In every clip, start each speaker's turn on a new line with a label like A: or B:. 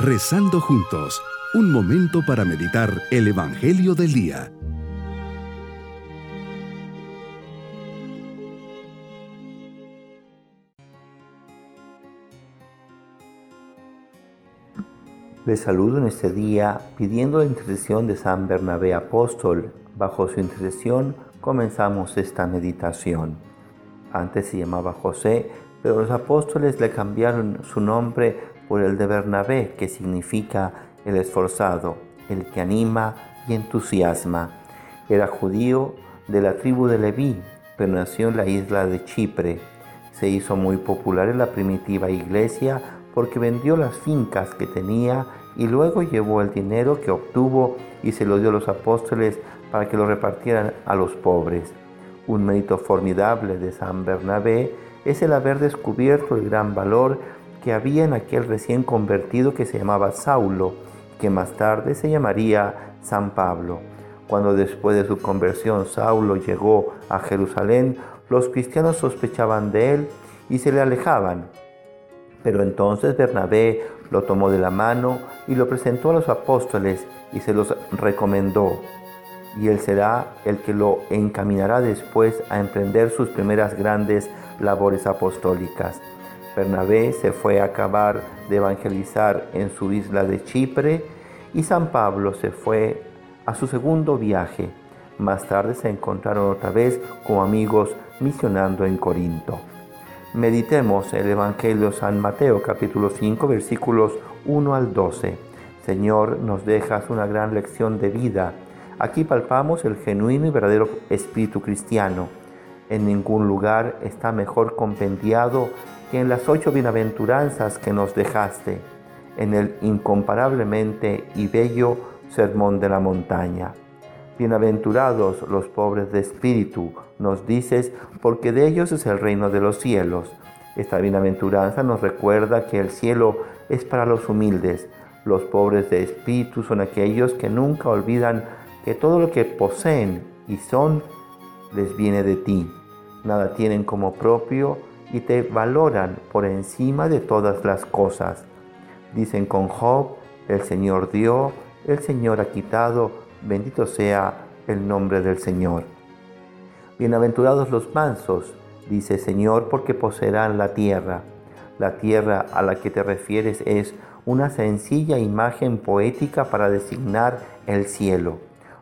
A: Rezando juntos, un momento para meditar el Evangelio del Día.
B: Les saludo en este día pidiendo la intercesión de San Bernabé Apóstol. Bajo su intercesión comenzamos esta meditación. Antes se llamaba José, pero los apóstoles le cambiaron su nombre por el de Bernabé, que significa el esforzado, el que anima y entusiasma. Era judío de la tribu de Leví, pero nació en la isla de Chipre. Se hizo muy popular en la primitiva iglesia porque vendió las fincas que tenía y luego llevó el dinero que obtuvo y se lo dio a los apóstoles para que lo repartieran a los pobres. Un mérito formidable de San Bernabé es el haber descubierto el gran valor que había en aquel recién convertido que se llamaba Saulo, que más tarde se llamaría San Pablo. Cuando después de su conversión Saulo llegó a Jerusalén, los cristianos sospechaban de él y se le alejaban. Pero entonces Bernabé lo tomó de la mano y lo presentó a los apóstoles y se los recomendó. Y él será el que lo encaminará después a emprender sus primeras grandes labores apostólicas. Bernabé se fue a acabar de evangelizar en su isla de Chipre y San Pablo se fue a su segundo viaje. Más tarde se encontraron otra vez como amigos misionando en Corinto. Meditemos el Evangelio San Mateo capítulo 5 versículos 1 al 12. Señor, nos dejas una gran lección de vida. Aquí palpamos el genuino y verdadero espíritu cristiano. En ningún lugar está mejor compendiado que en las ocho bienaventuranzas que nos dejaste, en el incomparablemente y bello Sermón de la Montaña. Bienaventurados los pobres de espíritu, nos dices, porque de ellos es el reino de los cielos. Esta bienaventuranza nos recuerda que el cielo es para los humildes. Los pobres de espíritu son aquellos que nunca olvidan que todo lo que poseen y son les viene de ti. Nada tienen como propio y te valoran por encima de todas las cosas. Dicen con Job, el Señor dio, el Señor ha quitado, Bendito sea el nombre del Señor. Bienaventurados los mansos, dice Señor, porque poseerán la tierra. La tierra a la que te refieres es una sencilla imagen poética para designar el cielo.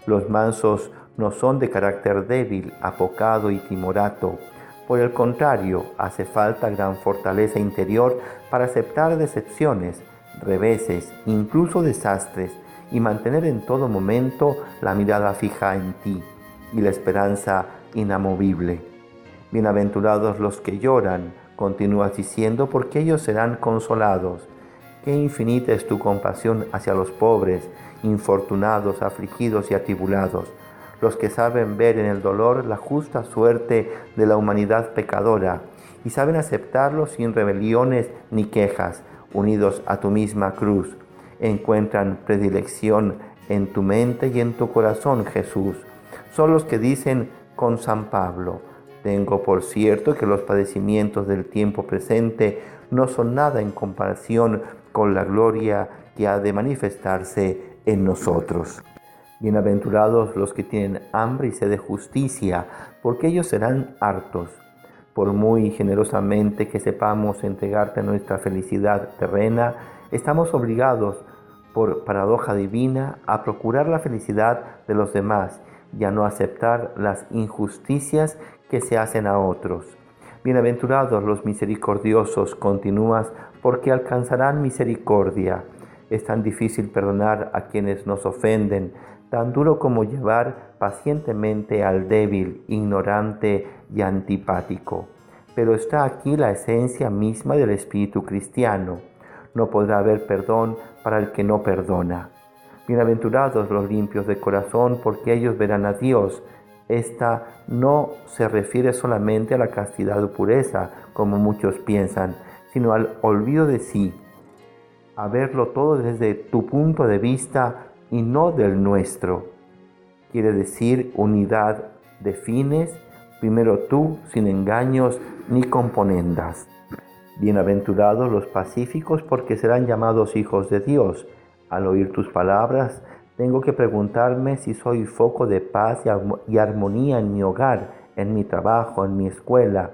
B: Los mansos no son de carácter débil, apocado y timorato. Por el contrario, hace falta gran fortaleza interior para aceptar decepciones, reveses, incluso desastres, y mantener en todo momento la mirada fija en ti y la esperanza inamovible. Bienaventurados los que lloran, continúas diciendo, porque ellos serán consolados. Qué infinita es tu compasión hacia los pobres, infortunados, afligidos y atribulados, los que saben ver en el dolor la justa suerte de la humanidad pecadora y saben aceptarlo sin rebeliones ni quejas, unidos a tu misma cruz encuentran predilección en tu mente y en tu corazón, Jesús. Son los que dicen con San Pablo, tengo por cierto que los padecimientos del tiempo presente no son nada en comparación con la gloria que ha de manifestarse en nosotros. Bienaventurados los que tienen hambre y sed de justicia, porque ellos serán hartos. Por muy generosamente que sepamos entregarte nuestra felicidad terrena, estamos obligados, por paradoja divina, a procurar la felicidad de los demás y a no aceptar las injusticias que se hacen a otros. Bienaventurados los misericordiosos, continúas, porque alcanzarán misericordia. Es tan difícil perdonar a quienes nos ofenden, tan duro como llevar pacientemente al débil, ignorante y antipático. Pero está aquí la esencia misma del espíritu cristiano no podrá haber perdón para el que no perdona. Bienaventurados los limpios de corazón, porque ellos verán a Dios. Esta no se refiere solamente a la castidad o pureza, como muchos piensan, sino al olvido de sí, a verlo todo desde tu punto de vista y no del nuestro. Quiere decir unidad de fines, primero tú, sin engaños ni componendas. Bienaventurados los pacíficos porque serán llamados hijos de Dios. Al oír tus palabras, tengo que preguntarme si soy foco de paz y armonía en mi hogar, en mi trabajo, en mi escuela,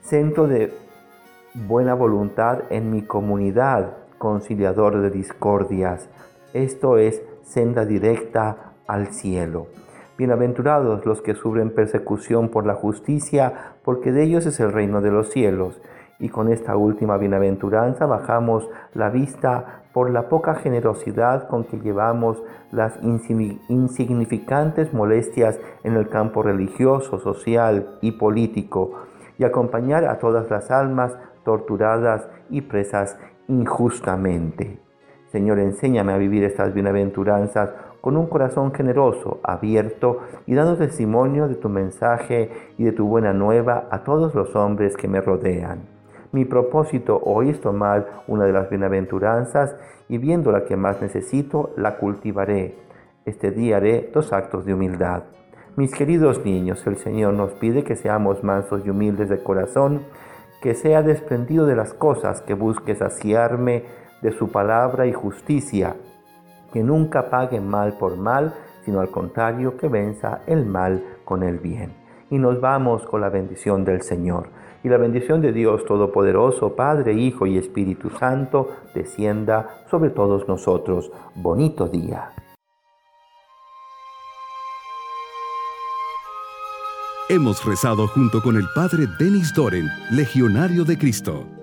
B: centro de buena voluntad en mi comunidad, conciliador de discordias. Esto es senda directa al cielo. Bienaventurados los que sufren persecución por la justicia, porque de ellos es el reino de los cielos. Y con esta última bienaventuranza bajamos la vista por la poca generosidad con que llevamos las insignificantes molestias en el campo religioso, social y político, y acompañar a todas las almas torturadas y presas injustamente. Señor, enséñame a vivir estas bienaventuranzas con un corazón generoso, abierto y dando testimonio de tu mensaje y de tu buena nueva a todos los hombres que me rodean. Mi propósito hoy es tomar una de las bienaventuranzas y viendo la que más necesito, la cultivaré. Este día haré dos actos de humildad. Mis queridos niños, el Señor nos pide que seamos mansos y humildes de corazón, que sea desprendido de las cosas, que busque saciarme de su palabra y justicia, que nunca pague mal por mal, sino al contrario, que venza el mal con el bien. Y nos vamos con la bendición del Señor. Y la bendición de Dios Todopoderoso, Padre, Hijo y Espíritu Santo, descienda sobre todos nosotros. Bonito día.
A: Hemos rezado junto con el Padre Denis Doren, Legionario de Cristo.